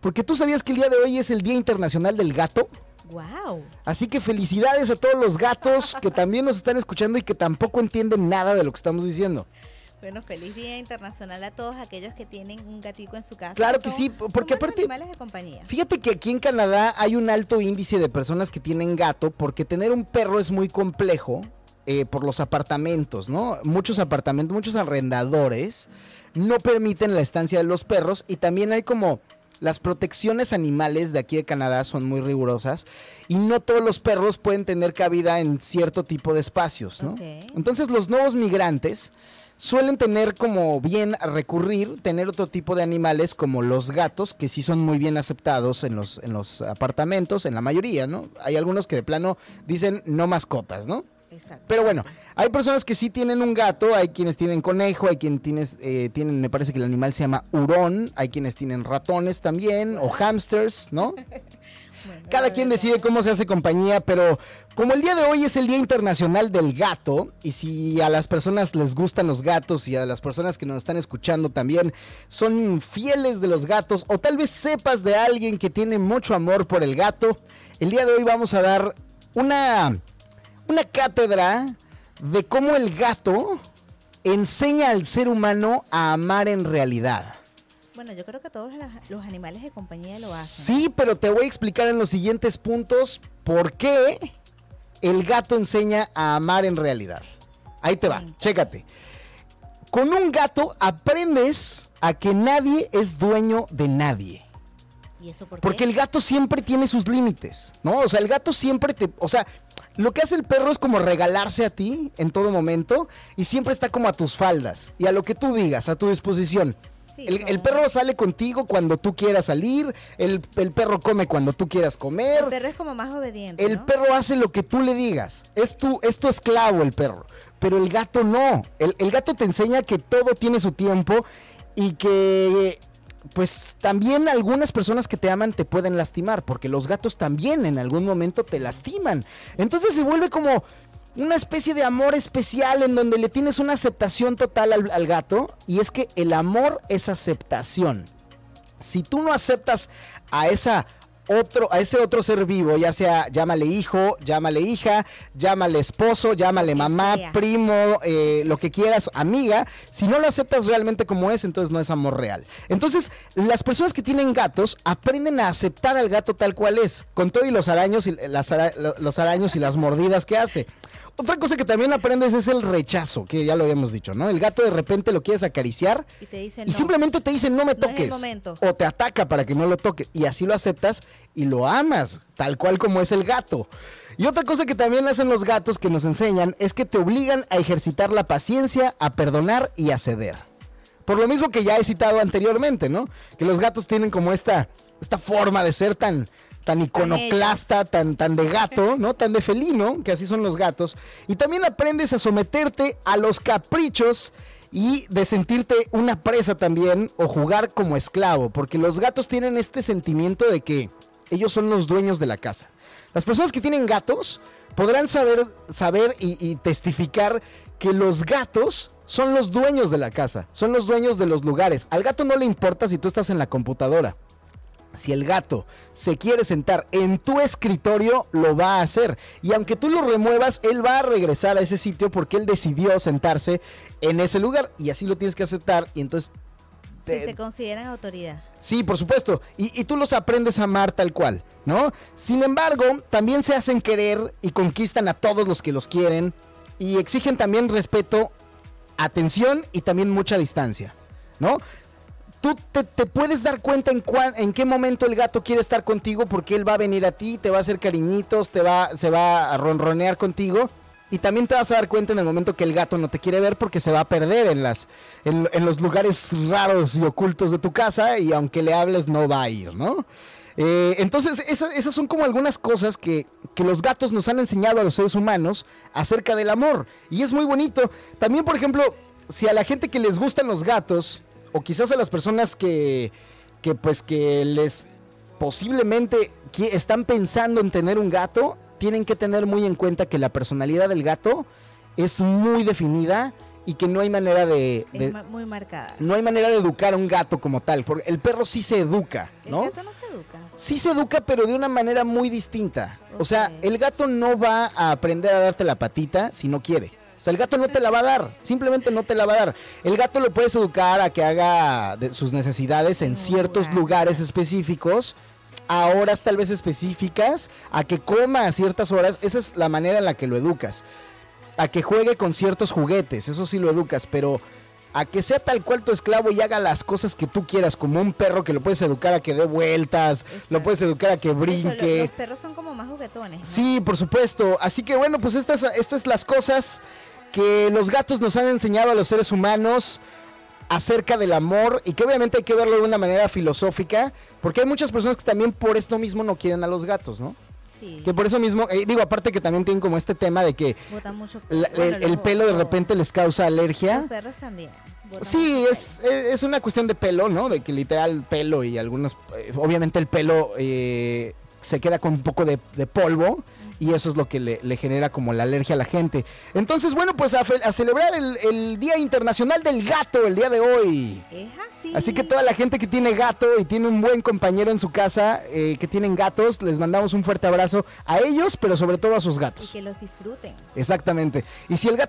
Porque tú sabías que el día de hoy es el Día Internacional del Gato. Wow. Así que felicidades a todos los gatos que también nos están escuchando y que tampoco entienden nada de lo que estamos diciendo. Bueno, feliz Día Internacional a todos aquellos que tienen un gatico en su casa. Claro que Son- sí, porque aparte- animales de compañía. Fíjate que aquí en Canadá hay un alto índice de personas que tienen gato porque tener un perro es muy complejo eh, por los apartamentos, ¿no? Muchos apartamentos, muchos arrendadores no permiten la estancia de los perros y también hay como las protecciones animales de aquí de Canadá son muy rigurosas y no todos los perros pueden tener cabida en cierto tipo de espacios, ¿no? Entonces los nuevos migrantes suelen tener como bien a recurrir, tener otro tipo de animales como los gatos, que sí son muy bien aceptados en los, en los apartamentos, en la mayoría, ¿no? Hay algunos que de plano dicen no mascotas, ¿no? Exacto. Pero bueno, hay personas que sí tienen un gato, hay quienes tienen conejo, hay quienes tienes, eh, tienen, me parece que el animal se llama hurón, hay quienes tienen ratones también, o hamsters, ¿no? Cada quien decide cómo se hace compañía, pero como el día de hoy es el Día Internacional del Gato, y si a las personas les gustan los gatos y a las personas que nos están escuchando también son fieles de los gatos, o tal vez sepas de alguien que tiene mucho amor por el gato, el día de hoy vamos a dar una, una cátedra de cómo el gato enseña al ser humano a amar en realidad. Bueno, yo creo que todos los animales de compañía lo hacen. Sí, pero te voy a explicar en los siguientes puntos por qué el gato enseña a amar en realidad. Ahí te va, Sí. chécate. Con un gato aprendes a que nadie es dueño de nadie. ¿Y eso por qué? Porque el gato siempre tiene sus límites, ¿no? O sea, el gato siempre te... O sea, lo que hace el perro es como regalarse a ti en todo momento y siempre está como a tus faldas y a lo que tú digas, a tu disposición. Sí, el, perro sale contigo cuando tú quieras salir, el, el perro come cuando tú quieras comer, El perro es como más obediente. el ¿no? perro hace lo que tú le digas. Es tu, es tu esclavo el perro. Pero el gato no. El, el gato te enseña que todo tiene su tiempo y que pues también algunas personas que te aman te pueden lastimar, porque los gatos también en algún momento te lastiman. Entonces se vuelve como una especie de amor especial en donde le tienes una aceptación total al, gato y es que el amor es aceptación si tú no aceptas a esa otro, a ese otro ser vivo, ya sea llámale hijo, llámale hija, llámale esposo, llámale mamá, sea. primo, eh, lo que quieras, amiga, si no lo aceptas realmente como es, entonces no es amor real. Entonces, las personas que tienen gatos aprenden a aceptar al gato tal cual es, con todo y los araños y las ara- lo- los araños y las mordidas que hace. Otra cosa que también aprendes es el rechazo, que ya lo habíamos dicho, ¿no? El gato de repente lo quieres acariciar Y te dicen y no. simplemente te dicen no me No es el toques. momento. o te ataca para que no lo toques. Y así lo aceptas y lo amas, tal cual como es el gato. Y otra cosa que también hacen los gatos que nos enseñan es que te obligan a ejercitar la paciencia, a perdonar y a ceder. Por lo mismo que ya he citado anteriormente, ¿no? Que los gatos tienen como esta, esta forma de ser tan, tan iconoclasta, tan, tan de gato, ¿no? Tan de felino, que así son los gatos. Y también aprendes a someterte a los caprichos y de sentirte una presa también o jugar como esclavo, porque los gatos tienen este sentimiento de que ellos son los dueños de la casa. Las personas que tienen gatos podrán saber, saber y, y testificar que los gatos son los dueños de la casa, son los dueños de los lugares. Al gato no le importa si tú estás en la computadora. Si el gato se quiere sentar en tu escritorio, lo va a hacer. Y aunque tú lo remuevas, él va a regresar a ese sitio porque él decidió sentarse en ese lugar. Y así lo tienes que aceptar. Y entonces... Si te- se consideran autoridad. Sí, por supuesto. Y, y tú los aprendes a amar tal cual, ¿no? Sin embargo, también se hacen querer y conquistan a todos los que los quieren. Y exigen también respeto, atención y también mucha distancia, ¿no? Tú te, puedes dar cuenta en, en qué momento el gato quiere estar contigo porque él va a venir a ti, te va a hacer cariñitos, te va, se va a ronronear contigo. Y también te vas a dar cuenta en el momento que el gato no te quiere ver porque se va a perder en, las, en, los lugares raros y ocultos de tu casa y aunque le hables no va a ir, ¿no? Eh, entonces, esa- esas son como algunas cosas que, que los gatos nos han enseñado a los seres humanos acerca del amor. Y es muy bonito. También, por ejemplo, si a la gente que les gustan los gatos, o quizás a las personas que, que pues que les posiblemente qui- están pensando en tener un gato, tienen que tener muy en cuenta que la personalidad del gato es muy definida y que no hay manera de, Es de- ma- muy marcada. no hay manera de educar a un gato como tal, porque el perro sí se educa, El ¿no? gato no se educa. Sí se educa, pero de una manera muy distinta. O sea, el gato no va a aprender a darte la patita si no quiere. O sea, el gato no te la va a dar, simplemente no te la va a dar. El gato lo puedes educar a que haga de- sus necesidades en ciertos lugar. lugares específicos, a horas tal vez específicas, a que coma a ciertas horas. Esa es la manera en la que lo educas. A que juegue con ciertos juguetes, eso sí lo educas, pero a que sea tal cual tu esclavo y haga las cosas que tú quieras, como un perro que lo puedes educar a que dé vueltas, lo puedes educar a que Eso, brinque. los perros son como más juguetones. ¿no? Sí, por supuesto. Así que bueno, pues estas, estas las cosas que los gatos nos han enseñado a los seres humanos acerca del amor y que obviamente hay que verlo de una manera filosófica, porque hay muchas personas que también por esto mismo no quieren a los gatos, ¿no? Sí. Que por eso mismo, eh, digo, aparte que también tienen como este tema de que Botan mucho la- bueno, el, pelo de repente les causa alergia. Los perros también. Sí, es, eh, es una cuestión de pelo, ¿no? De que literal pelo y algunos, eh, obviamente el pelo eh, se queda con un poco de, de polvo y eso es lo que le, le genera como la alergia a la gente. Entonces, bueno, pues a, fe- a celebrar el, el Día Internacional del Gato el día de hoy. pelo. Así. Que toda la gente que tiene gato y tiene un buen compañero en su casa, eh, que tienen gatos, les mandamos un fuerte abrazo a ellos, pero sobre todo a sus Y gatos. que los disfruten. Exactamente. Y si el gato